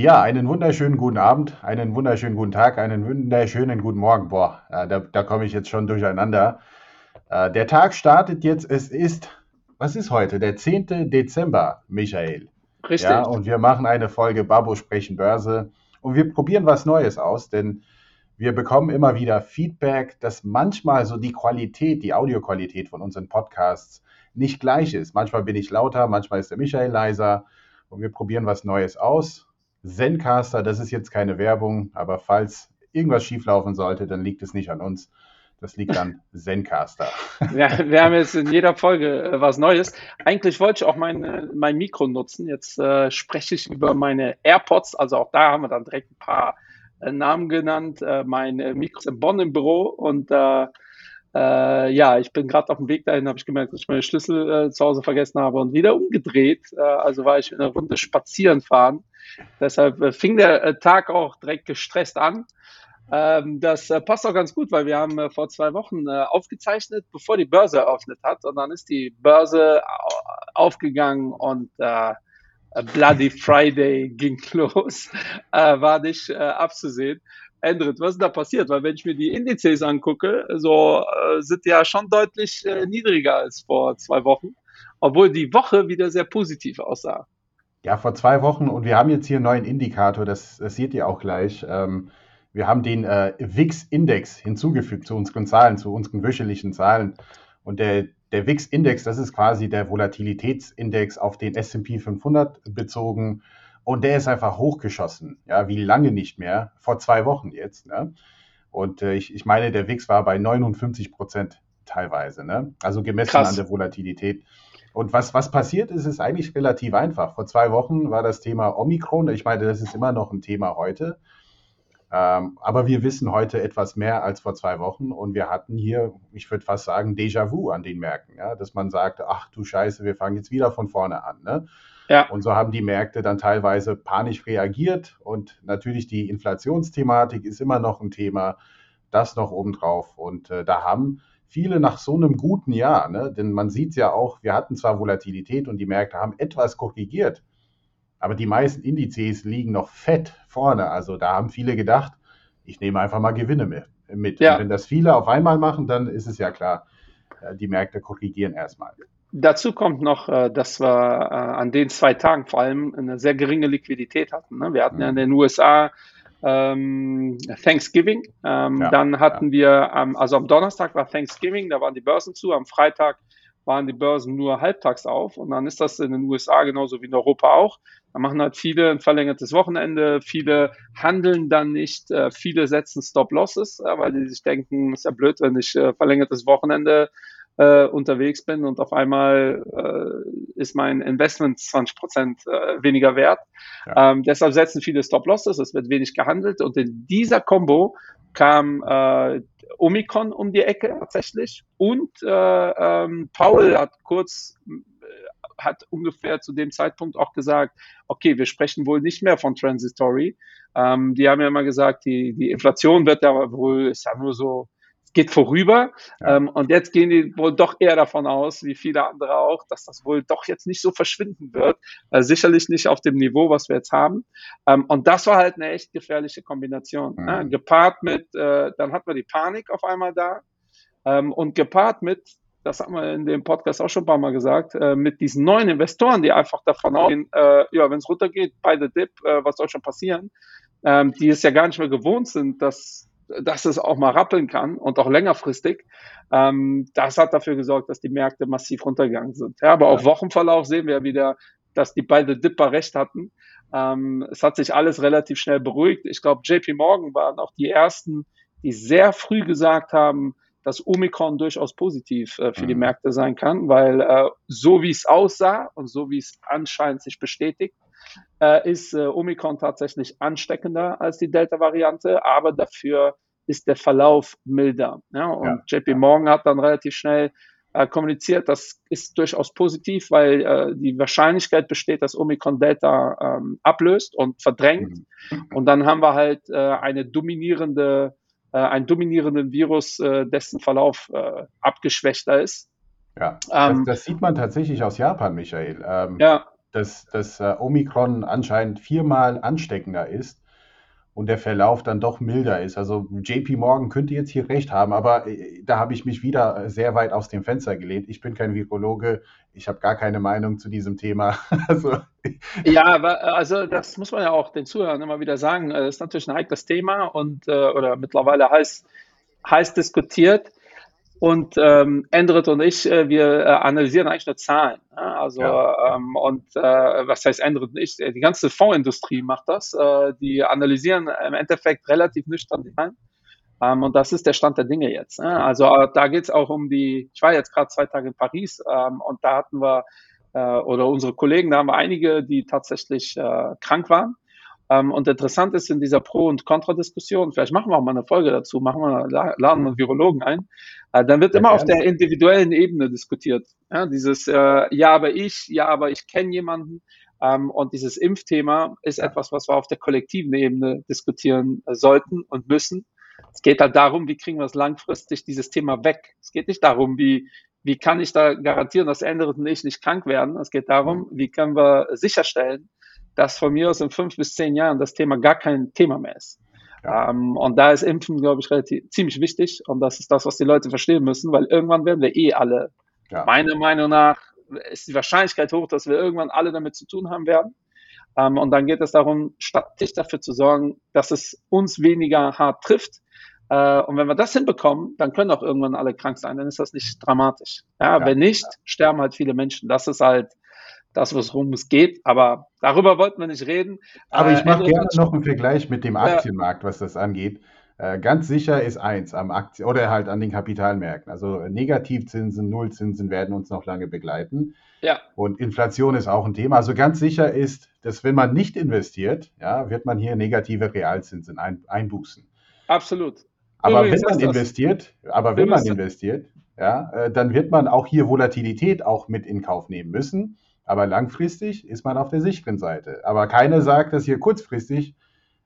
Ja, einen wunderschönen guten Abend, einen wunderschönen guten Tag, einen wunderschönen guten Morgen. Boah, äh, da, da komme ich jetzt schon durcheinander. Äh, der Tag startet jetzt, es ist, was ist heute? Der 10. Dezember, Michael. Richtig. Ja, und wir machen eine Folge Babo sprechen Börse und wir probieren was Neues aus, denn wir bekommen immer wieder Feedback, dass manchmal so die Qualität, die Audioqualität von unseren Podcasts nicht gleich ist. Manchmal bin ich lauter, manchmal ist der Michael leiser und wir probieren was Neues aus. Zencaster, das ist jetzt keine Werbung, aber falls irgendwas schieflaufen sollte, dann liegt es nicht an uns. Das liegt an Zencaster. Ja, wir haben jetzt in jeder Folge äh, was Neues. Eigentlich wollte ich auch mein, äh, mein Mikro nutzen. Jetzt äh, spreche ich über meine AirPods. Also auch da haben wir dann direkt ein paar äh, Namen genannt. Äh, mein Mikro ist in Bonn im Büro und äh, ja, ich bin gerade auf dem Weg dahin, habe ich gemerkt, dass ich meine Schlüssel zu Hause vergessen habe und wieder umgedreht. also war ich in einer Runde spazieren fahren Deshalb äh, fing der äh, Tag auch direkt gestresst an. Ähm, das äh, passt auch ganz gut, weil wir haben vor zwei Wochen aufgezeichnet, bevor die Börse eröffnet hat. Und dann ist die Börse aufgegangen und Bloody Friday ging los. war nicht abzusehen. Endrit, was ist da passiert? Weil wenn ich mir die Indizes angucke, so sind die ja schon deutlich niedriger als vor zwei Wochen, obwohl die Woche wieder sehr positiv aussah. Ja, vor zwei Wochen und wir haben jetzt hier einen neuen Indikator, das, das seht ihr auch gleich. Ähm, wir haben den äh, WIX-Index hinzugefügt zu unseren Zahlen, zu unseren wöchentlichen Zahlen. Und der, der WIX-Index, das ist quasi der Volatilitätsindex auf den S&P 500 bezogen. Und der ist einfach hochgeschossen, ja, wie lange nicht mehr, vor zwei Wochen jetzt. Ne? Und äh, ich, ich meine, der WIX war bei 59 Prozent teilweise, ne? also gemessen Krass. an der Volatilität. Und was, was passiert ist, ist eigentlich relativ einfach. Vor zwei Wochen war das Thema Omikron. Ich meine, das ist immer noch ein Thema heute. Ähm, aber wir wissen heute etwas mehr als vor zwei Wochen und wir hatten hier, ich würde fast sagen, Déjà-vu an den Märkten, ja? dass man sagt, ach du Scheiße, wir fangen jetzt wieder von vorne an. Ne? Ja. Und so haben die Märkte dann teilweise panisch reagiert und natürlich die Inflationsthematik ist immer noch ein Thema, das noch obendrauf. Und äh, da haben viele nach so einem guten Jahr, ne? denn man sieht es ja auch, wir hatten zwar Volatilität und die Märkte haben etwas korrigiert, aber die meisten Indizes liegen noch fett vorne. Also da haben viele gedacht, ich nehme einfach mal Gewinne mit. Ja. Und wenn das viele auf einmal machen, dann ist es ja klar, äh, die Märkte korrigieren erstmal. Dazu kommt noch, äh, dass wir äh, an den zwei Tagen vor allem eine sehr geringe Liquidität hatten. Ne? Wir hatten ja in mhm. den USA ähm, Thanksgiving. Ähm, ja, dann hatten ja. wir, ähm, also am Donnerstag war Thanksgiving, da waren die Börsen zu. Am Freitag waren die Börsen nur halbtags auf. Und dann ist das in den USA genauso wie in Europa auch. Da machen halt viele ein verlängertes Wochenende. Viele handeln dann nicht. Äh, viele setzen Stop-Losses, äh, weil die sich denken, ist ja blöd, wenn ich äh, verlängertes Wochenende äh, unterwegs bin und auf einmal äh, ist mein Investment 20 Prozent äh, weniger wert. Ja. Ähm, deshalb setzen viele Stop-Losses, es wird wenig gehandelt und in dieser Combo kam äh, Omikron um die Ecke tatsächlich und äh, ähm, Paul hat kurz äh, hat ungefähr zu dem Zeitpunkt auch gesagt, okay, wir sprechen wohl nicht mehr von Transitory. Ähm, die haben ja immer gesagt, die, die Inflation wird ja wohl, ist ja nur so geht vorüber. Ähm, und jetzt gehen die wohl doch eher davon aus, wie viele andere auch, dass das wohl doch jetzt nicht so verschwinden wird. Äh, sicherlich nicht auf dem Niveau, was wir jetzt haben. Ähm, und das war halt eine echt gefährliche Kombination. Mhm. Ne? Gepaart mit, äh, dann hat man die Panik auf einmal da. Ähm, und gepaart mit, das haben wir in dem Podcast auch schon ein paar Mal gesagt, äh, mit diesen neuen Investoren, die einfach davon ausgehen, äh, ja, wenn es runtergeht, bei der Dip, äh, was soll schon passieren, ähm, die es ja gar nicht mehr gewohnt sind, dass dass es auch mal rappeln kann und auch längerfristig. Ähm, das hat dafür gesorgt, dass die Märkte massiv runtergegangen sind. Ja, aber ja. auf Wochenverlauf sehen wir wieder, dass die beiden Dipper recht hatten. Ähm, es hat sich alles relativ schnell beruhigt. Ich glaube, JP Morgan waren auch die ersten, die sehr früh gesagt haben, dass Omikron durchaus positiv äh, für mhm. die Märkte sein kann, weil äh, so wie es aussah und so wie es anscheinend sich bestätigt, äh, ist äh, Omikron tatsächlich ansteckender als die Delta-Variante, aber dafür ist der Verlauf milder. Ja? Und ja, JP Morgan hat dann relativ schnell äh, kommuniziert, das ist durchaus positiv, weil äh, die Wahrscheinlichkeit besteht, dass Omikron Delta ähm, ablöst und verdrängt. Mhm. Und dann haben wir halt äh, eine dominierende, äh, einen dominierenden Virus, äh, dessen Verlauf äh, abgeschwächter ist. Ja, ähm, das, das, sieht man tatsächlich aus Japan, Michael. Ähm, ja dass das äh, Omikron anscheinend viermal ansteckender ist und der Verlauf dann doch milder ist. Also JP Morgan könnte jetzt hier recht haben, aber äh, da habe ich mich wieder sehr weit aus dem Fenster gelehnt. Ich bin kein Virologe, ich habe gar keine Meinung zu diesem Thema. also, ja, äh, also das muss man ja auch den Zuhörern immer wieder sagen. Das ist natürlich ein heikles Thema und oder mittlerweile heiß, heiß diskutiert. Und ähm, Endrit und ich, äh, wir äh, analysieren eigentlich nur Zahlen. Ja? Also ja. ähm, und äh, was heißt Endrit und ich? Die ganze Fondsindustrie macht das. Äh, die analysieren im Endeffekt relativ nüchtern die Zahlen. Ähm, und das ist der Stand der Dinge jetzt. Ja? Also äh, da geht es auch um die. Ich war jetzt gerade zwei Tage in Paris ähm, und da hatten wir äh, oder unsere Kollegen, da haben wir einige, die tatsächlich äh, krank waren. Ähm, und interessant ist in dieser Pro- und Kontradiskussion, vielleicht machen wir auch mal eine Folge dazu, machen wir, laden wir einen Virologen ein, äh, dann wird ja, immer gerne. auf der individuellen Ebene diskutiert. Ja, dieses äh, Ja, aber ich, ja, aber ich kenne jemanden. Ähm, und dieses Impfthema ist etwas, was wir auf der kollektiven Ebene diskutieren äh, sollten und müssen. Es geht halt darum, wie kriegen wir es langfristig dieses Thema weg. Es geht nicht darum, wie, wie kann ich da garantieren, dass andere und ich nicht krank werden. Es geht darum, wie können wir sicherstellen, dass von mir aus in fünf bis zehn Jahren das Thema gar kein Thema mehr ist. Ja. Ähm, und da ist Impfen, glaube ich, relativ ziemlich wichtig. Und das ist das, was die Leute verstehen müssen, weil irgendwann werden wir eh alle, ja. meiner Meinung nach, ist die Wahrscheinlichkeit hoch, dass wir irgendwann alle damit zu tun haben werden. Ähm, und dann geht es darum, statistisch dafür zu sorgen, dass es uns weniger hart trifft. Äh, und wenn wir das hinbekommen, dann können auch irgendwann alle krank sein. Dann ist das nicht dramatisch. Ja, ja wenn nicht, sterben halt viele Menschen. Das ist halt das, worum es geht. Aber darüber wollten wir nicht reden. Aber ich äh, mache gerne noch einen Vergleich mit dem Aktienmarkt, was das angeht. Äh, ganz sicher ist eins am Aktien oder halt an den Kapitalmärkten. Also Negativzinsen, Nullzinsen werden uns noch lange begleiten. Ja. Und Inflation ist auch ein Thema. Also ganz sicher ist, dass wenn man nicht investiert, ja, wird man hier negative Realzinsen ein, einbußen. Absolut. Aber Übrigens wenn man investiert, aber wenn man investiert, ja, äh, dann wird man auch hier Volatilität auch mit in Kauf nehmen müssen. Aber langfristig ist man auf der sicheren Seite. Aber keiner sagt, dass hier kurzfristig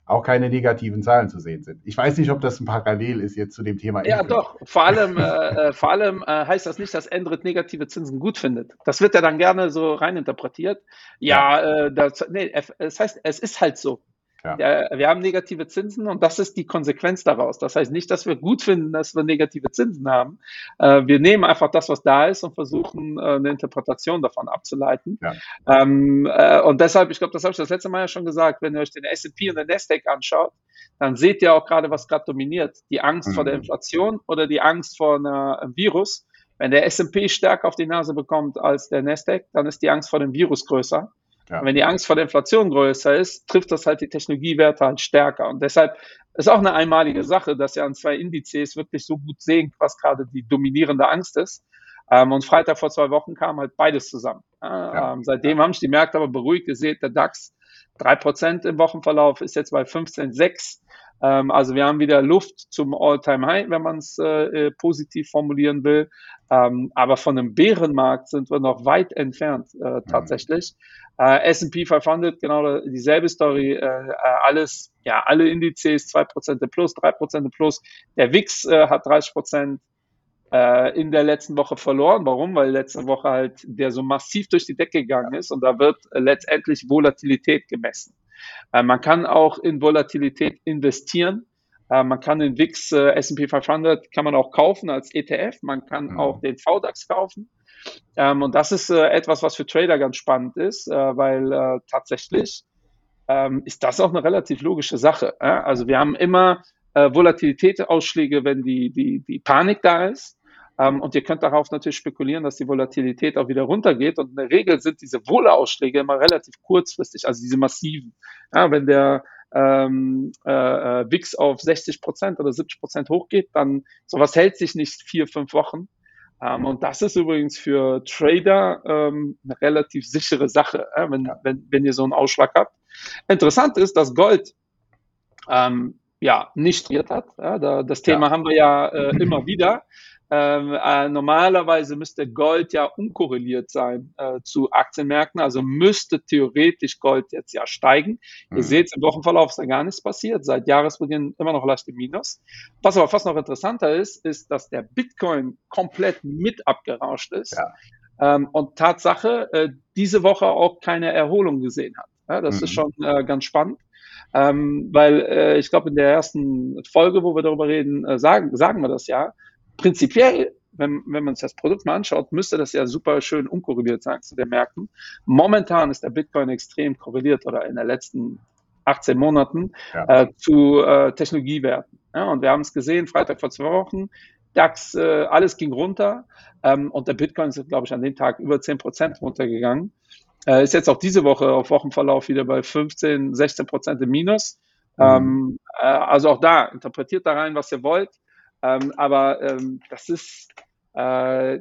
auch keine negativen Zahlen zu sehen sind. Ich weiß nicht, ob das ein Parallel ist jetzt zu dem Thema. Ja, doch. Vor allem, äh, äh, vor allem äh, heißt das nicht, dass Endrit negative Zinsen gut findet. Das wird ja dann gerne so reininterpretiert. Ja, ja. Äh, das, nee, es heißt, es ist halt so. Ja. wir haben negative Zinsen und das ist die Konsequenz daraus. Das heißt nicht, dass wir gut finden, dass wir negative Zinsen haben. Äh, wir nehmen einfach das, was da ist und versuchen, äh, eine Interpretation davon abzuleiten. Ja. Ähm, äh, und deshalb, ich glaube, das habe ich das letzte Mal ja schon gesagt, wenn ihr euch den S&P und den Nasdaq anschaut, dann seht ihr auch gerade, was gerade dominiert. Die Angst mhm. vor der mhm. Inflation oder die Angst vor einem Virus. Wenn der S&P stärker auf die Nase bekommt als der Nasdaq, dann ist die Angst vor dem Virus größer. Ja. wenn die Angst vor der Inflation größer ist, trifft das halt die Technologiewerte halt stärker. Und deshalb ist auch eine einmalige Sache, dass ihr an zwei Indizes wirklich so gut sehen, was gerade die dominierende Angst ist. Ähm, und Freitag vor zwei Wochen kam halt beides zusammen. Ja. Ähm, seitdem haben sich die Märkte aber beruhigt. Ihr seht, der DAX drei Prozent im Wochenverlauf ist jetzt bei 15,6. Ähm, also wir haben wieder Luft zum All-Time-High, wenn man es äh, äh, positiv formulieren will. Ähm, aber von einem Bärenmarkt sind wir noch weit entfernt äh, mhm. tatsächlich. Mhm. Äh, S&P 500, genau dieselbe Story. Äh, äh, alles, ja, alle Indizes 2% plus, 3% plus. Der WIX hat 30% äh, in der letzten Woche verloren. Warum? Weil letzte Woche halt der so massiv durch die Decke gegangen ist und da wird letztendlich Volatilität gemessen. Äh, man kann auch in Volatilität investieren. Äh, man kann den VIX äh, S&P 500 kann man auch kaufen als ETF. Man kann mhm. auch den VDAX kaufen. Ähm, und das ist etwas, was für Trader ganz spannend ist, weil tatsächlich ähm, ist das auch eine relativ logische Sache. Also wir haben immer Volatilitätsausschläge, wenn die, die, die Panik da ist. Ähm, und ihr könnt darauf natürlich spekulieren, dass die Volatilität auch wieder runtergeht. Und in der Regel sind diese Wohle-Ausschläge immer relativ kurzfristig, also diese massiven. Ja, wenn der ähm, äh, äh WIX auf 60 Prozent oder 70 Prozent hochgeht, dann sowas hält sich nicht vier, fünf Wochen. Ähm, und das ist übrigens für Trader ähm, eine relativ sichere Sache, äh, wenn, wenn, wenn ihr so einen Ausschlag habt. Interessant ist, dass Gold ähm, ja nicht hat. Ja, da, das Thema ja. haben wir ja äh, immer wieder. Ähm, äh, normalerweise müsste Gold ja unkorreliert sein äh, zu Aktienmärkten, also müsste theoretisch Gold jetzt ja steigen. Mhm. Ihr seht, im Wochenverlauf ist da gar nichts passiert, seit Jahresbeginn immer noch leicht im Minus. Was aber fast noch interessanter ist, ist, dass der Bitcoin komplett mit abgerauscht ist. Ja. ähm, und Tatsache äh, diese Woche auch keine Erholung gesehen hat. Ja, das mhm. ist schon äh, ganz spannend. Ähm, weil äh, ich glaube, in der ersten Folge, wo wir darüber reden, äh, sagen, sagen wir das ja. Prinzipiell, wenn, wenn man sich das Produkt mal anschaut, müsste das ja super schön unkorreliert sein zu den Märkten. Momentan ist der Bitcoin extrem korreliert oder in den letzten 18 Monaten ja. äh, zu äh, Technologiewerten. Ja, und wir haben es gesehen, Freitag vor zwei Wochen, DAX, äh, alles ging runter ähm, und der Bitcoin ist, glaube ich, an dem Tag über 10 Prozent runtergegangen. Äh, ist jetzt auch diese Woche auf Wochenverlauf wieder bei 15, 16 Prozent im Minus. Mhm. Ähm, äh, also auch da, interpretiert da rein, was ihr wollt. Ähm, aber ähm, das ist äh,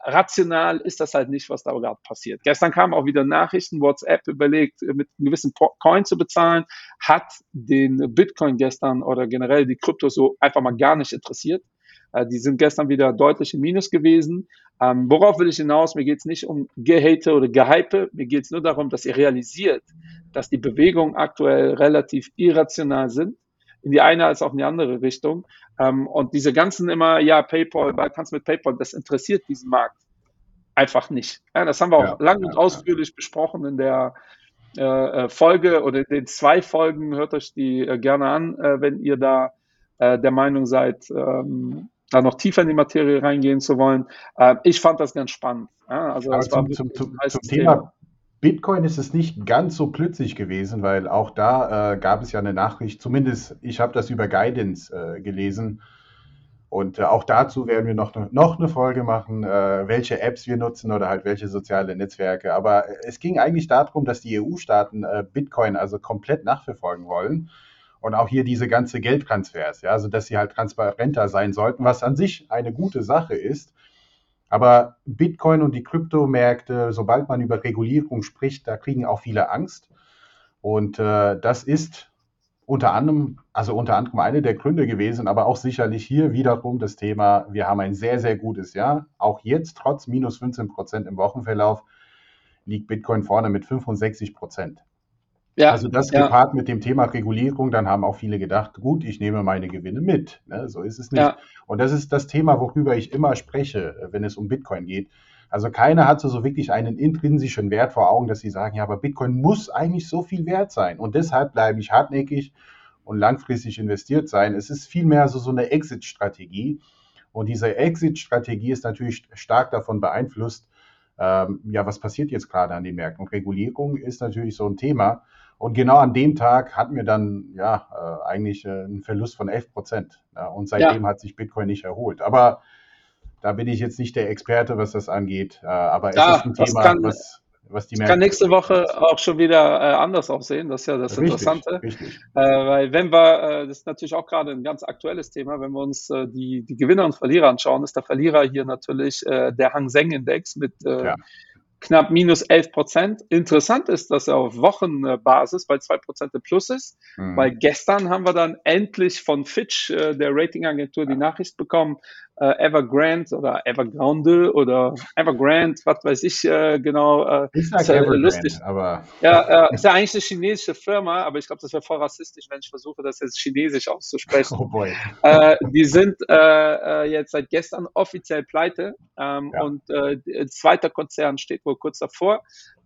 rational ist das halt nicht, was da gerade passiert. Gestern kamen auch wieder Nachrichten, WhatsApp überlegt, mit einem gewissen Coin zu bezahlen, hat den Bitcoin gestern oder generell die Krypto so einfach mal gar nicht interessiert. Äh, die sind gestern wieder deutlich im Minus gewesen. Ähm, worauf will ich hinaus? Mir geht es nicht um Gehate oder Gehype. Mir geht es nur darum, dass ihr realisiert, dass die Bewegungen aktuell relativ irrational sind. In die eine als auch in die andere Richtung. Ähm, und diese ganzen immer, ja, PayPal, kannst mit PayPal, das interessiert diesen Markt einfach nicht. Ja, das haben wir auch ja, lang und ja, ausführlich ja. besprochen in der äh, äh, Folge oder in den zwei Folgen. Hört euch die äh, gerne an, äh, wenn ihr da äh, der Meinung seid, ähm, da noch tiefer in die Materie reingehen zu wollen. Äh, ich fand das ganz spannend. Also das zum, zum, zum, zum Thema Bitcoin ist es nicht ganz so plötzlich gewesen, weil auch da äh, gab es ja eine Nachricht, zumindest ich habe das über Guidance äh, gelesen. Und äh, auch dazu werden wir noch, noch eine Folge machen, äh, welche Apps wir nutzen oder halt welche soziale Netzwerke. Aber es ging eigentlich darum, dass die EU-Staaten äh, Bitcoin also komplett nachverfolgen wollen und auch hier diese ganze Geldtransfers, ja, also dass sie halt transparenter sein sollten, was an sich eine gute Sache ist. Aber Bitcoin und die Kryptomärkte, sobald man über Regulierung spricht, da kriegen auch viele Angst. Und äh, das ist unter anderem, also unter anderem eine der Gründe gewesen, aber auch sicherlich hier wiederum das Thema, wir haben ein sehr, sehr gutes Jahr. Auch jetzt, trotz minus 15 Prozent im Wochenverlauf, liegt Bitcoin vorne mit 65 Prozent. Ja, also das ja. gepaart mit dem Thema Regulierung, dann haben auch viele gedacht, gut, ich nehme meine Gewinne mit. Ne? So ist es nicht. Ja. Und das ist das Thema, worüber ich immer spreche, wenn es um Bitcoin geht. Also keiner hat so wirklich einen intrinsischen Wert vor Augen, dass sie sagen, ja, aber Bitcoin muss eigentlich so viel wert sein. Und deshalb bleibe ich hartnäckig und langfristig investiert sein. Es ist vielmehr so, so eine Exit-Strategie. Und diese Exit-Strategie ist natürlich stark davon beeinflusst, ähm, ja, was passiert jetzt gerade an den Märkten? Und Regulierung ist natürlich so ein Thema. Und genau an dem Tag hatten wir dann ja äh, eigentlich äh, einen Verlust von 11 Prozent. Ja, und seitdem ja. hat sich Bitcoin nicht erholt. Aber da bin ich jetzt nicht der Experte, was das angeht. Äh, aber ja, es ist ein Thema, kann, was, was die Märkte. Kann nächste Woche auch schon wieder äh, anders aussehen. Das ist ja das richtig, Interessante. Richtig. Äh, weil wenn wir, äh, das ist natürlich auch gerade ein ganz aktuelles Thema, wenn wir uns die, die Gewinner und Verlierer anschauen, ist der Verlierer hier natürlich der Hang Seng Index mit ja knapp minus 11 Prozent. Interessant ist, dass er auf Wochenbasis bei 2 Prozent im Plus ist, mhm. weil gestern haben wir dann endlich von Fitch, äh, der Ratingagentur, die Nachricht bekommen, äh, Evergrande oder Evergrande oder Evergrande, was weiß ich äh, genau. Äh, ist, ist ja lustig. Aber ja, äh, ist ja eigentlich eine chinesische Firma, aber ich glaube, das wäre voll rassistisch, wenn ich versuche, das jetzt chinesisch auszusprechen. Oh boy. Äh, die sind äh, äh, jetzt seit gestern offiziell pleite ähm, ja. und äh, ein zweiter Konzern steht wohl kurz davor.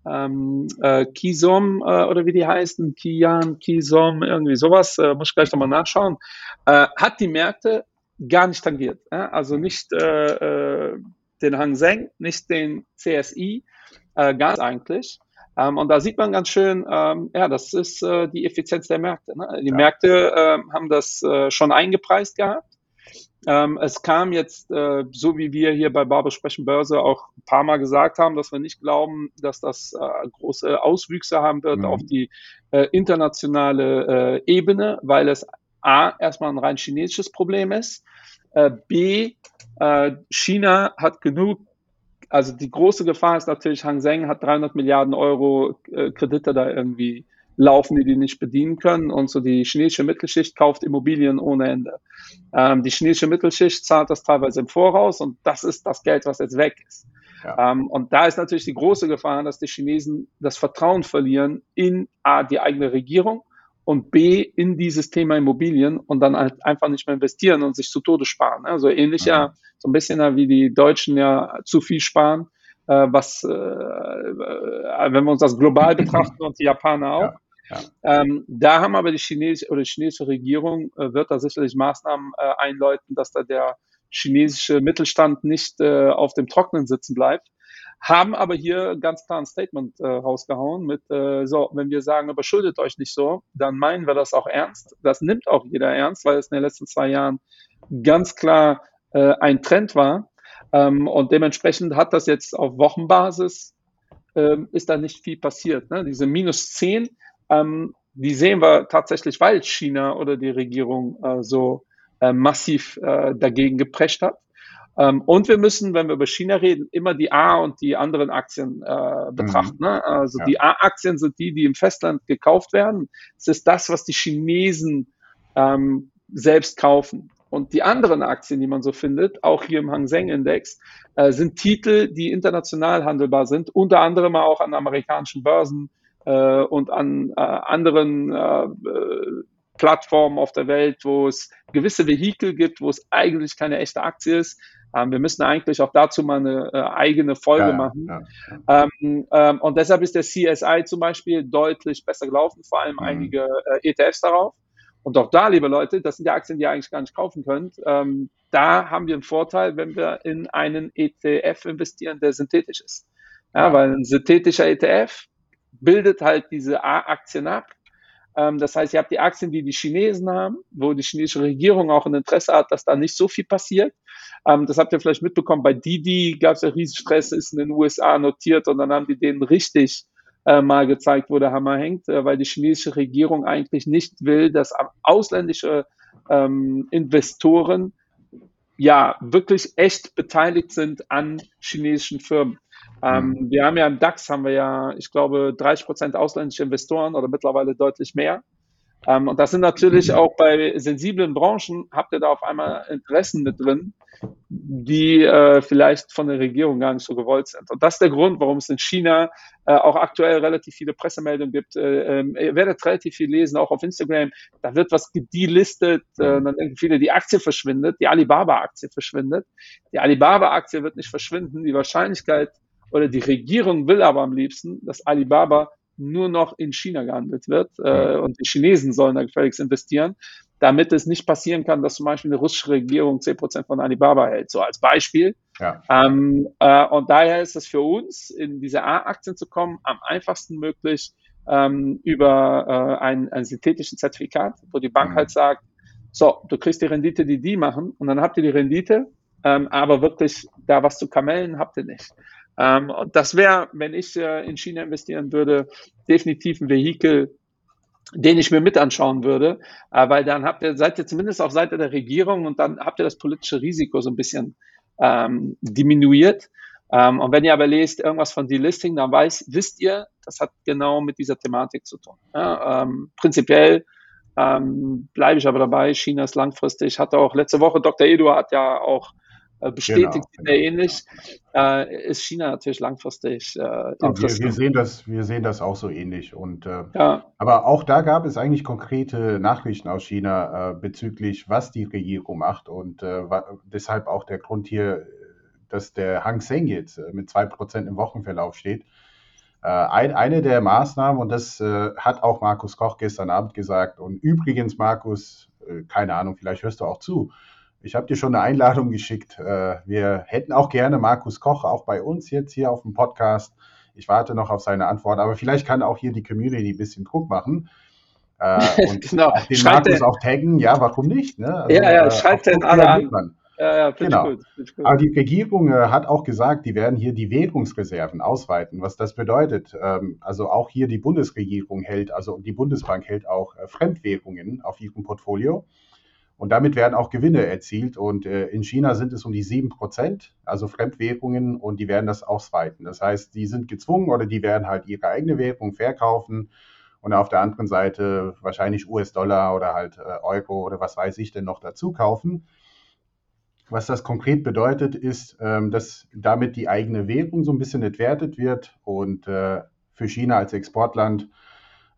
Ähm, äh, Kisom oder wie die heißen, Kian, Kisom, irgendwie sowas, muss ich gleich nochmal nachschauen, hat die Märkte gar nicht tangiert. Also nicht äh, äh, den Hang Seng, nicht den CSI, äh, ganz eigentlich. Ähm, und da sieht man ganz schön, ähm, ja, das ist äh, die Effizienz der Märkte. Ne? Die ja. Märkte äh, haben das äh, schon eingepreist gehabt. Ähm, es kam jetzt, äh, so wie wir hier bei Barber Sprechen Börse auch ein paar Mal gesagt haben, dass wir nicht glauben, dass das große Auswüchse haben wird mhm. auf die internationale Ebene, weil es A, erstmal ein rein chinesisches Problem ist. Äh, B, äh, China hat genug, also die große Gefahr ist natürlich, Hang Seng hat 300 Milliarden Euro äh, Kredite da irgendwie laufen, die die nicht bedienen können. Und so die chinesische Mittelschicht kauft Immobilien ohne Ende. Ähm, die chinesische Mittelschicht zahlt das teilweise im Voraus und das ist das Geld, was jetzt weg ist. Ja. Ähm, und da ist natürlich die große Gefahr, dass die Chinesen das Vertrauen verlieren in A, die eigene Regierung und B in dieses Thema Immobilien und dann halt einfach nicht mehr investieren und sich zu Tode sparen. Also ähnlich ja, so ein bisschen wie die Deutschen ja zu viel sparen, äh, was, äh, äh, wenn wir uns das global betrachten und die Japaner auch. Ja. Ja. Ähm, da haben aber die chinesische oder die chinesische Regierung äh, wird da sicherlich Maßnahmen äh, einläuten, dass da der chinesische Mittelstand nicht äh, auf dem Trockenen sitzen bleibt. Haben aber hier ganz klar ein Statement äh, rausgehauen mit, äh, so, wenn wir sagen, überschuldet euch nicht so, dann meinen wir das auch ernst. Das nimmt auch jeder ernst, weil es in den letzten zwei Jahren ganz klar äh, ein Trend war. Ähm, und dementsprechend hat das jetzt auf Wochenbasis, ähm, ist da nicht viel passiert. Ne? Diese minus 10 ähm, die sehen wir tatsächlich, weil China oder die Regierung äh, so äh, massiv äh, dagegen geprescht hat. Ähm, und wir müssen, wenn wir über China reden, immer die A- und die anderen Aktien äh, betrachten. Mhm. Ne? Also ja. die A-Aktien sind die, die im Festland gekauft werden. Es ist das, was die Chinesen ähm, selbst kaufen. Und die anderen Aktien, die man so findet, auch hier im Hang Seng Index, äh, sind Titel, die international handelbar sind, unter anderem auch an amerikanischen Börsen äh, und an äh, anderen äh, Plattformen auf der Welt, wo es gewisse Vehikel gibt, wo es eigentlich keine echte Aktie ist. Ähm, wir müssen eigentlich auch dazu mal eine äh, eigene Folge ja, machen. Ja, ja. Ähm, ähm, und deshalb ist der CSI zum Beispiel deutlich besser gelaufen, vor allem mhm. einige äh, ETFs darauf. Und auch da, liebe Leute, das sind ja Aktien, die ihr eigentlich gar nicht kaufen könnt. Ähm, da haben wir einen Vorteil, wenn wir in einen ETF investieren, der synthetisch ist. Ja, weil ein synthetischer ETF bildet halt diese A-Aktien ab. Ähm, das heißt, ihr habt die Aktien, die die Chinesen haben, wo die chinesische Regierung auch ein Interesse hat, dass da nicht so viel passiert. Ähm, das habt ihr vielleicht mitbekommen. Bei Didi gab es ja riesen Stress, ist in den USA notiert und dann haben die denen richtig äh, mal gezeigt, wo der Hammer hängt, äh, weil die chinesische Regierung eigentlich nicht will, dass ausländische ähm, Investoren ja wirklich echt beteiligt sind an chinesischen Firmen. Ähm, mhm. wir haben ja im DAX haben wir ja, ich glaube, 30 Prozent ausländische Investoren oder mittlerweile deutlich mehr. Ähm, und das sind natürlich mhm. auch bei sensiblen Branchen, habt ihr da auf einmal Interessen mit drin, die äh, vielleicht von der Regierung gar nicht so gewollt sind. Und das ist der Grund, warum es in China äh, auch aktuell relativ viele Pressemeldungen gibt. Äh, ähm, ihr werdet relativ viel lesen, auch auf Instagram. Da wird was gedelistet, äh, mhm. dann denken viele, die Aktie verschwindet, die Alibaba-Aktie verschwindet. Die Alibaba-Aktie wird nicht verschwinden. Die Wahrscheinlichkeit, oder die Regierung will aber am liebsten, dass Alibaba nur noch in China gehandelt wird äh, und die Chinesen sollen da gefälligst investieren, damit es nicht passieren kann, dass zum Beispiel eine russische Regierung 10% von Alibaba hält, so als Beispiel. Ja. Ähm, äh, und daher ist es für uns, in diese A-Aktien zu kommen, am einfachsten möglich ähm, über äh, ein, ein synthetischen Zertifikat, wo die Bank mhm. halt sagt, so, du kriegst die Rendite, die die machen, und dann habt ihr die Rendite, ähm, aber wirklich da was zu kamellen habt ihr nicht. Ähm, und das wäre, wenn ich äh, in China investieren würde, definitiv ein Vehikel, den ich mir mit anschauen würde, äh, weil dann habt ihr, seid ihr zumindest auf Seite der Regierung und dann habt ihr das politische Risiko so ein bisschen ähm, diminuiert. Ähm, und wenn ihr aber lest irgendwas von Delisting, dann weiß, wisst ihr, das hat genau mit dieser Thematik zu tun. Ja, ähm, prinzipiell ähm, bleibe ich aber dabei, China ist langfristig, hatte auch letzte Woche, Dr. Eduard hat ja auch bestätigt genau, sehr genau, ähnlich, genau. Äh, ist China natürlich langfristig äh, interessant. Wir, wir, sehen das, wir sehen das auch so ähnlich. Und, äh, ja. Aber auch da gab es eigentlich konkrete Nachrichten aus China äh, bezüglich, was die Regierung macht. Und äh, deshalb auch der Grund hier, dass der Hang Seng jetzt mit 2% im Wochenverlauf steht. Ein, eine der Maßnahmen, und das hat auch Markus Koch gestern Abend gesagt, und übrigens, Markus, keine Ahnung, vielleicht hörst du auch zu, ich habe dir schon eine Einladung geschickt. Äh, wir hätten auch gerne Markus Koch auch bei uns jetzt hier auf dem Podcast. Ich warte noch auf seine Antwort, aber vielleicht kann auch hier die Community ein bisschen Druck machen. Äh, und genau. den schreibt Markus auch taggen, ja, warum nicht? Ne? Also, ja, ja, äh, schreibt den alle an. Ja, ja, genau. Gut, gut. Aber die Regierung äh, hat auch gesagt, die werden hier die Währungsreserven ausweiten. Was das bedeutet, ähm, also auch hier die Bundesregierung hält, also die Bundesbank hält auch äh, Fremdwährungen auf ihrem Portfolio. Und damit werden auch Gewinne erzielt. Und äh, in China sind es um die 7 Prozent, also Fremdwährungen, und die werden das ausweiten. Das heißt, die sind gezwungen oder die werden halt ihre eigene Währung verkaufen und auf der anderen Seite wahrscheinlich US-Dollar oder halt äh, Euro oder was weiß ich denn noch dazu kaufen. Was das konkret bedeutet, ist, ähm, dass damit die eigene Währung so ein bisschen entwertet wird und äh, für China als Exportland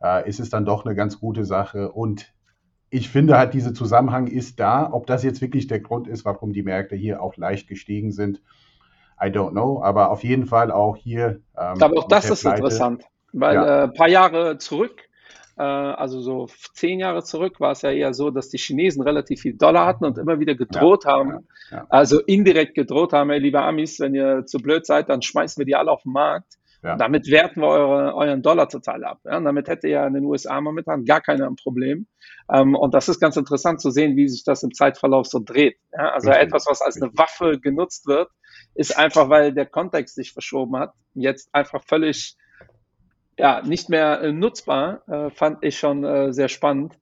äh, ist es dann doch eine ganz gute Sache. Und ich finde halt, dieser Zusammenhang ist da. Ob das jetzt wirklich der Grund ist, warum die Märkte hier auch leicht gestiegen sind, I don't know, aber auf jeden Fall auch hier. Ähm, aber auch das ist Pleite. interessant, weil ja. äh, paar Jahre zurück, äh, also so zehn Jahre zurück, war es ja eher so, dass die Chinesen relativ viel Dollar hatten und immer wieder gedroht ja, haben, ja, also indirekt gedroht haben, ey, liebe Amis, wenn ihr zu blöd seid, dann schmeißen wir die alle auf den Markt. Ja. Damit werten wir eure, euren Dollar total ab. Ja? Und damit hätte ja in den USA momentan gar keiner ein Problem. Ähm, und das ist ganz interessant zu sehen, wie sich das im Zeitverlauf so dreht. Ja? Also Richtig. etwas, was als eine Waffe genutzt wird, ist einfach, weil der Kontext sich verschoben hat, jetzt einfach völlig ja, nicht mehr äh, nutzbar, äh, fand ich schon äh, sehr spannend.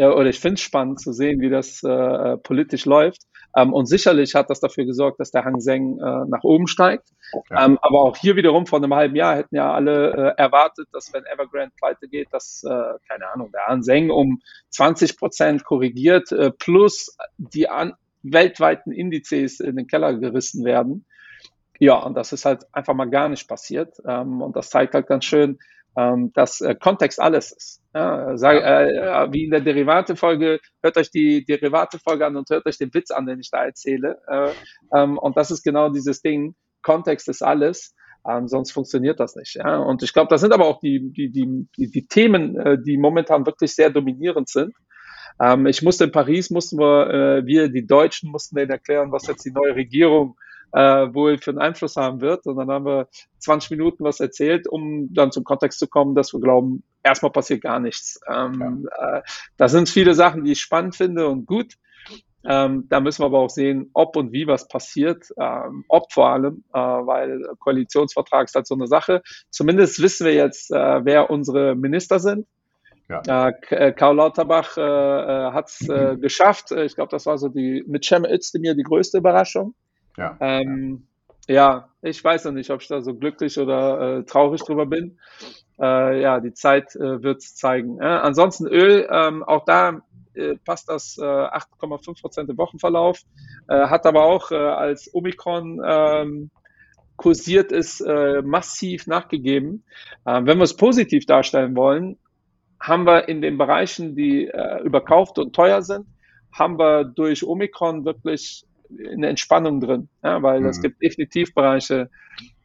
Ja, oder ich finde es spannend zu sehen, wie das äh, äh, politisch läuft. Ähm, und sicherlich hat das dafür gesorgt, dass der Hang Seng äh, nach oben steigt. Ja. Ähm, aber auch hier wiederum vor einem halben Jahr hätten ja alle äh, erwartet, dass wenn Evergrande pleite geht, dass, äh, keine Ahnung, der Hang Seng um 20 Prozent korrigiert, äh, plus die an weltweiten Indizes in den Keller gerissen werden. Ja, und das ist halt einfach mal gar nicht passiert. Ähm, und das zeigt halt ganz schön, ähm, dass äh, Kontext alles ist. Ja, sag, äh, wie in der Derivate-Folge, hört euch die Derivate-Folge an und hört euch den Witz an, den ich da erzähle. Äh, ähm, und das ist genau dieses Ding, Kontext ist alles. Ähm, sonst funktioniert das nicht. Ja? Und ich glaube, das sind aber auch die, die, die, die, die Themen, äh, die momentan wirklich sehr dominierend sind. Ähm, ich musste in Paris, mussten wir, äh, wir, die Deutschen, mussten denen erklären, was jetzt die neue Regierung äh, wohl für einen Einfluss haben wird. Und dann haben wir 20 Minuten was erzählt, um dann zum Kontext zu kommen, dass wir glauben, erstmal passiert gar nichts. Ähm, ja. äh, das sind viele Sachen, die ich spannend finde und gut. Ähm, da müssen wir aber auch sehen, ob und wie was passiert, ähm, ob vor allem, äh, weil Koalitionsvertrag ist halt so eine Sache. Zumindest wissen wir jetzt, äh, wer unsere Minister sind. Ja. Äh, äh Karl Lauterbach äh, äh hat es äh, geschafft. Ich glaube, das war so die mit Cem Özdemir die größte Überraschung. Ja. Ähm, ja, ich weiß noch nicht, ob ich da so glücklich oder äh, traurig drüber bin. Äh, ja, die Zeit äh, wird es zeigen. Äh, ansonsten Öl, ähm, auch da äh, passt das 8,5 äh, Prozent im Wochenverlauf, hat aber auch als Omikron ähm, kursiert ist, massiv nachgegeben. Ähm, wenn wir es positiv darstellen wollen, haben wir in den Bereichen, die überkauft und teuer sind, haben wir durch Omikron wirklich eine Entspannung drin, ja, weil mhm. es gibt definitiv Bereiche,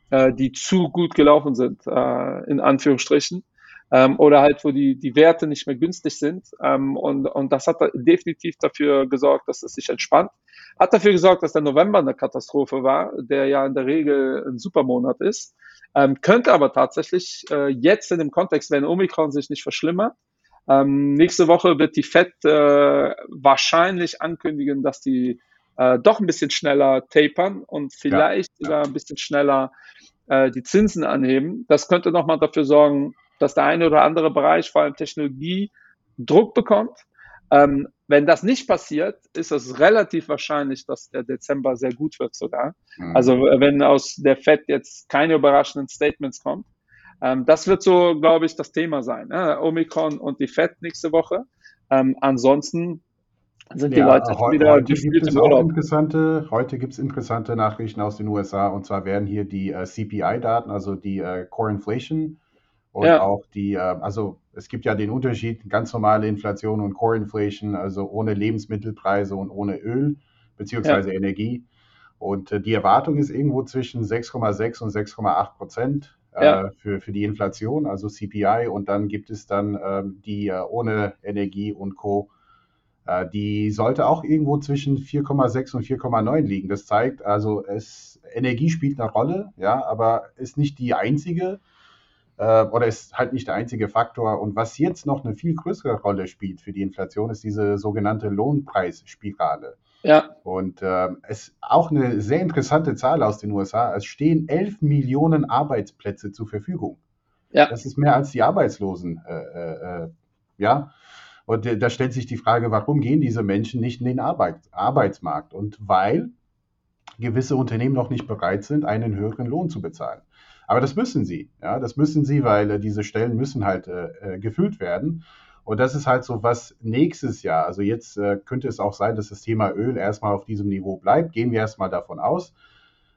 äh, die zu gut gelaufen sind, äh, in Anführungsstrichen. Ähm, oder halt, wo die, die Werte nicht mehr günstig sind. Ähm, und, und das hat definitiv dafür gesorgt, dass es sich entspannt. Hat dafür gesorgt, dass der November eine Katastrophe war, der ja in der Regel ein Supermonat ist. Ähm, könnte aber tatsächlich äh, jetzt in dem Kontext, wenn Omikron sich nicht verschlimmert, ähm, nächste Woche wird die FED äh, wahrscheinlich ankündigen, dass die äh, doch ein bisschen schneller tapern und vielleicht ja, sogar ein bisschen schneller äh, die Zinsen anheben. Das könnte nochmal dafür sorgen, dass der eine oder andere Bereich, vor allem Technologie, Druck bekommt. Ähm, wenn das nicht passiert, ist es relativ wahrscheinlich, dass der Dezember sehr gut wird sogar. Mhm. Also wenn aus der Fed jetzt keine überraschenden Statements kommt. Ähm, das wird so, glaube ich, das Thema sein. Ne? Omikron und die Fed nächste Woche. Ähm, ansonsten sind die ja, Leute heu wieder heute gibt es auch interessante, Heute gibt es interessante Nachrichten aus den USA und zwar werden hier die äh, CPI-Daten, also die äh, Core Inflation und ja. auch die, äh, also es gibt ja den Unterschied, ganz normale Inflation und Core Inflation, also ohne Lebensmittelpreise und ohne Öl beziehungsweise ja. Energie. Und äh, die Erwartung ist irgendwo zwischen 6,6 und 6,8 Prozent äh, für, für die Inflation, also CPI. Und dann gibt es dann ähm, die äh, ohne Energie und Co die sollte auch irgendwo zwischen 4,6 und 4,9 liegen. Das zeigt also, es, Energie spielt eine Rolle, ja, aber ist nicht die einzige äh, oder ist halt nicht der einzige Faktor. Und was jetzt noch eine viel größere Rolle spielt für die Inflation, ist diese sogenannte Lohnpreisspirale. Ja. Und äh, es ist auch eine sehr interessante Zahl aus den USA. Es stehen 11 Millionen Arbeitsplätze zur Verfügung. Ja. Das ist mehr als die Arbeitslosen. Äh, äh, äh ja. Und da stellt sich die Frage, warum gehen diese Menschen nicht in den Arbeit, Arbeitsmarkt? Und weil gewisse Unternehmen noch nicht bereit sind, einen höheren Lohn zu bezahlen. Aber das müssen sie. Ja, das müssen sie, weil äh, diese Stellen müssen halt äh, äh, gefüllt werden. Und das ist halt so was nächstes Jahr. Also jetzt äh, könnte es auch sein, dass das Thema Öl erstmal auf diesem Niveau bleibt. Gehen wir erstmal davon aus.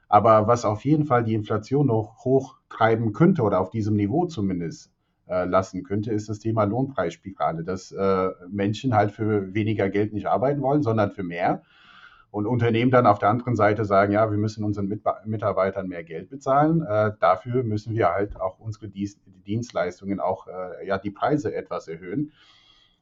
Aber was auf jeden Fall die Inflation noch hochtreiben könnte oder auf diesem Niveau zumindest, äh, lassen könnte, ist das Thema Lohnpreisspirale, dass äh, Menschen halt für weniger Geld nicht arbeiten wollen, sondern für mehr. Und Unternehmen dann auf der anderen Seite sagen, ja, wir müssen unseren Mitarbeitern mehr Geld bezahlen. Äh, dafür müssen wir halt auch unsere Dienstleistungen, auch äh, ja, die Preise etwas erhöhen.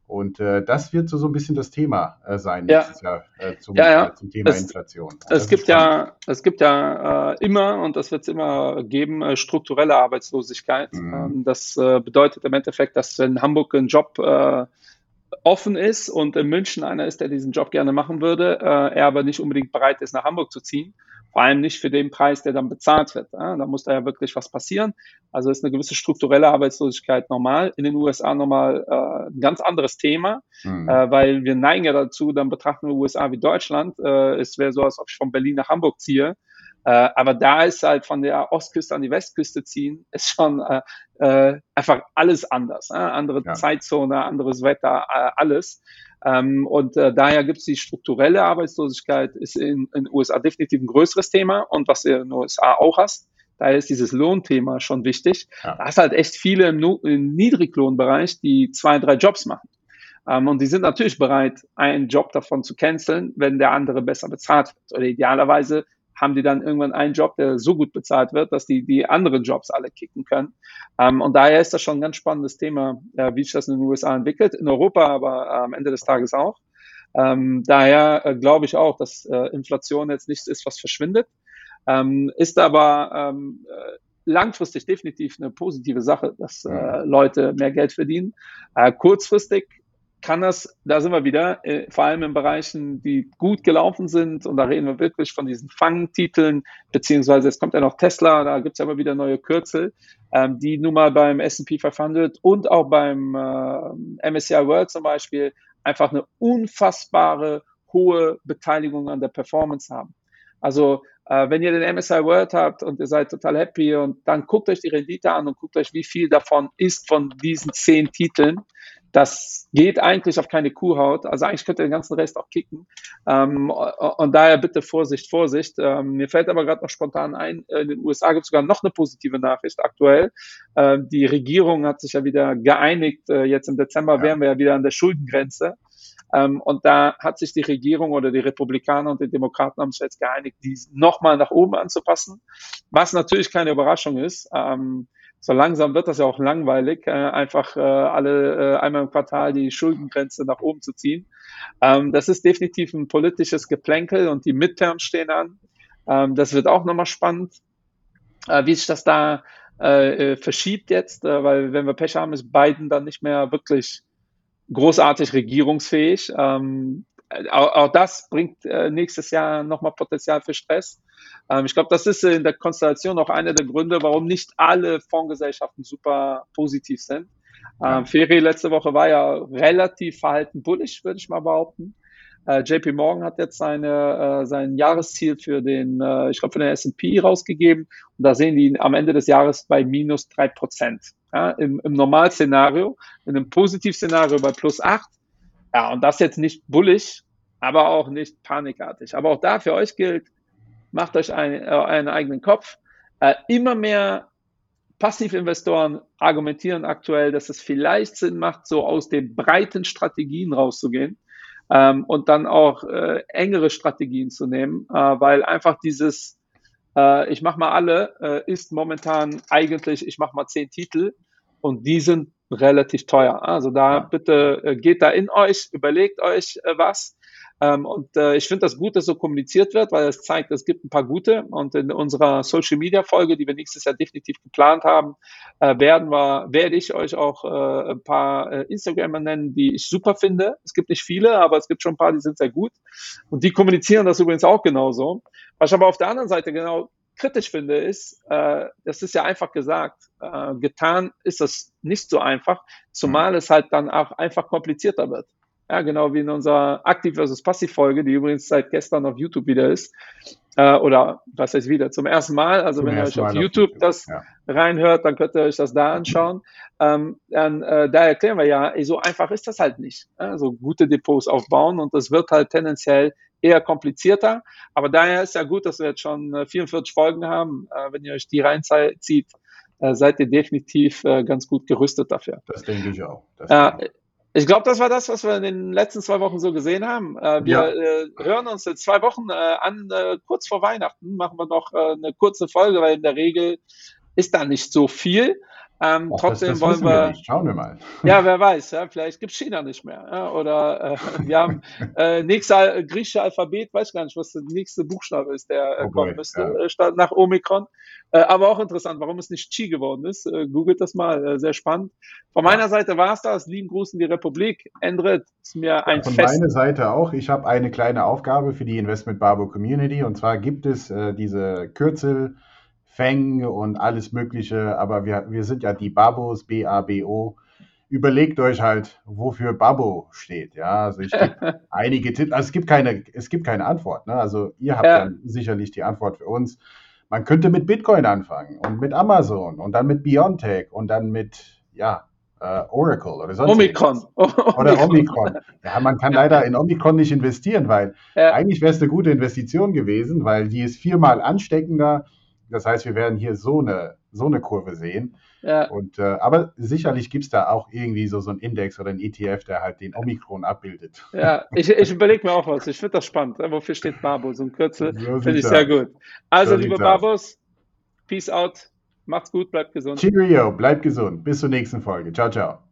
Und äh, das wird so, so ein bisschen das Thema äh, sein ja. nächstes Jahr äh, zum, ja, ja. Äh, zum, Thema es, Inflation. Also es gibt ja, es gibt ja äh, immer, und das wird es immer geben, äh, strukturelle Arbeitslosigkeit. Mhm. Ähm, das bedeutet im Endeffekt, dass wenn Hamburg ein Job offen ist und in München einer ist, der diesen Job gerne machen würde, er aber nicht unbedingt bereit ist, nach Hamburg zu ziehen, vor allem nicht für den Preis, der dann bezahlt wird. Da muss da ja wirklich was passieren. Also ist eine gewisse strukturelle Arbeitslosigkeit normal. In den USA nochmal äh, ein ganz anderes Thema, mhm. äh, weil wir neigen ja dazu, dann betrachten wir USA wie Deutschland. Äh, es wäre so, als ob ich von Berlin nach Hamburg ziehe. Äh, aber da ist halt von der Ostküste an die Westküste ziehen, ist schon äh, äh, einfach alles anders. Äh? Andere ja. Zeitzone, anderes Wetter, äh, alles. Ähm, und äh, daher gibt es die strukturelle Arbeitslosigkeit, ist in den USA definitiv ein größeres Thema und was du in den USA auch hast. Daher ist dieses Lohnthema schon wichtig. Ja. Da hast halt echt viele im, im Niedriglohnbereich, die zwei, drei Jobs machen. Ähm, und die sind natürlich bereit, einen Job davon zu canceln, wenn der andere besser bezahlt wird. Oder idealerweise haben die dann irgendwann einen Job, der so gut bezahlt wird, dass die die anderen Jobs alle kicken können. Ähm, und daher ist das schon ein ganz spannendes Thema, äh, wie sich das in den USA entwickelt, in Europa aber äh, am Ende des Tages auch. Ähm, daher äh, glaube ich auch, dass äh, Inflation jetzt nichts ist, was verschwindet, ähm, ist aber ähm, äh, langfristig definitiv eine positive Sache, dass äh, Leute mehr Geld verdienen. Kurzfristig kann das, da sind wir wieder, äh, vor allem in Bereichen, die gut gelaufen sind, und da reden wir wirklich von diesen Fangtiteln, beziehungsweise es kommt ja noch Tesla, da gibt es ja immer wieder neue Kürzel, ähm, die nun mal beim S&P 500 und auch beim äh, MSCI World zum Beispiel einfach eine unfassbare hohe Beteiligung an der Performance haben. Also äh, wenn ihr den MSI World habt und ihr seid total happy und dann guckt euch die Rendite an und guckt euch, wie viel davon ist von diesen zehn Titeln. Das geht eigentlich auf keine Kuhhaut. Also eigentlich könnt ihr den ganzen Rest auch kicken. Ähm, und daher bitte Vorsicht, Vorsicht. Ähm, mir fällt aber gerade noch spontan ein, in den USA gibt es sogar noch eine positive Nachricht aktuell. Ähm, die Regierung hat sich ja wieder geeinigt. Äh, jetzt im Dezember ja. wären wir ja wieder an der Schuldengrenze. Ähm, und da hat sich die Regierung oder die Republikaner und die Demokraten haben sich jetzt geeinigt, die nochmal nach oben anzupassen, was natürlich keine Überraschung ist. So langsam wird das ja auch langweilig, äh, einfach äh, alle äh, einmal im Quartal die Schuldengrenze nach oben zu ziehen. Ähm, das ist definitiv ein politisches Geplänkel und die Midterms stehen an. Ähm, das wird auch nochmal spannend, äh, wie sich das da äh, äh, verschiebt jetzt, weil wenn wir Pech haben, ist Biden dann nicht mehr wirklich großartig regierungsfähig. Ähm, auch, auch, das bringt äh, nächstes Jahr nochmal Potenzial für Stress. Ähm, ich glaube, das ist in der Konstellation auch einer der Gründe, warum nicht alle Fondsgesellschaften super positiv sind. Ähm, Ferie letzte Woche war ja relativ verhalten bullisch, würde ich mal behaupten. Äh, JP Morgan hat jetzt seine, äh, sein Jahresziel für den, äh, ich glaube, für den S&P rausgegeben. Und da sehen die am Ende des Jahres bei minus drei Prozent. Ja, im, Im Normalszenario, in einem Positivszenario bei plus acht. Ja, und das jetzt nicht bullig, aber auch nicht panikartig. Aber auch da für euch gilt, macht euch einen, äh, einen eigenen Kopf. Äh, immer mehr Passivinvestoren argumentieren aktuell, dass es vielleicht Sinn macht, so aus den breiten Strategien rauszugehen ähm, und dann auch äh, engere Strategien zu nehmen, äh, weil einfach dieses äh, ich mache mal alle äh, ist momentan eigentlich ich mache mal zehn Titel und die sind relativ teuer. Also da bitte äh, geht da in euch, überlegt euch äh, was ähm, und äh, ich finde das gut, dass so kommuniziert wird, weil es zeigt, es gibt ein paar gute. Und in unserer Social Media Folge, die wir nächstes Jahr definitiv geplant haben, äh, werden wir, werde ich euch auch äh, ein paar äh, Instagramer nennen, die ich super finde. Es gibt nicht viele, aber es gibt schon ein paar, die sind sehr gut. Und die kommunizieren das übrigens auch genauso. Was ich aber auf der anderen Seite genau kritisch finde, ist, äh, das ist ja einfach gesagt, äh, getan ist das nicht so einfach, zumal es halt dann auch einfach komplizierter wird. Ja, genau wie in unserer Aktiv versus Passiv-Folge, die übrigens seit gestern auf YouTube wieder ist. Äh, oder was heißt wieder? Zum ersten Mal. Also Zum wenn ihr euch auf YouTube, YouTube das ja. reinhört, dann könnt ihr euch das da anschauen. Ähm, dann, äh, da erklären wir ja, ey, so einfach ist das halt nicht. Also gute Depots aufbauen und das wird halt tendenziell eher komplizierter. Aber daher ist ja gut, dass wir jetzt schon 44 äh, Folgen haben. Äh, wenn ihr euch die reinzieht, äh, seid ihr definitiv äh, ganz gut gerüstet dafür. Das denke ich auch. Äh, Ich glaube, das war das, was wir in den letzten zwei Wochen so gesehen haben. Äh, wir ja. äh, hören uns in zwei Wochen äh, an, äh, kurz vor Weihnachten machen wir noch äh, eine kurze Folge, weil in der Regel ist da nicht so viel. Ähm, Och, trotzdem das, das wollen wir. wir Schauen wir mal. Ja, wer weiß, ja, vielleicht gibt es China nicht mehr. Ja, oder äh, wir haben äh, nächste griechische Alphabet, weiß gar nicht, was der nächste Buchstabe ist, der äh, oh kommen müsste, ja. statt nach Omikron. Äh, aber auch interessant, warum es nicht Chi geworden ist. Äh, googelt das mal, äh, sehr spannend. Von meiner Seite war es das. Lieben Gruß in die Republik. Endret ist mir ein Von Fest. meiner Seite auch. Ich habe eine kleine Aufgabe für die Investment Barbo Community und zwar gibt es äh, diese Kürzel Feng und alles Mögliche, aber wir, wir sind ja die Babos, B-A-B-O. Überlegt euch halt, wofür Babo steht. Ja, also ich gebe einige Tipps. Also es gibt keine, es gibt keine Antwort. Ne? Also ihr habt ja. dann sicherlich die Antwort für uns. Man könnte mit Bitcoin anfangen und mit Amazon und dann mit Biontech und dann mit, ja, Uh, Oracle oder sonst Omikron. Oder Omikron. Ja, man kann leider in Omikron nicht investieren, weil ja. eigentlich wäre es eine gute Investition gewesen, weil die ist viermal ansteckender, das heißt, wir werden hier so eine, so eine Kurve sehen. Ja. Und, äh, aber sicherlich gibt es da auch irgendwie so, so einen Index oder einen ETF, der halt den Omikron abbildet. Ja, ich, ich überlege mir auch was. Ich finde das spannend. Wofür steht Babo? So ein Kürzel. So finde ich sehr gut. Also, so liebe Babos, Peace out. Macht's gut, bleibt gesund. Cheerio, bleibt gesund. Bis zur nächsten Folge. Ciao, ciao.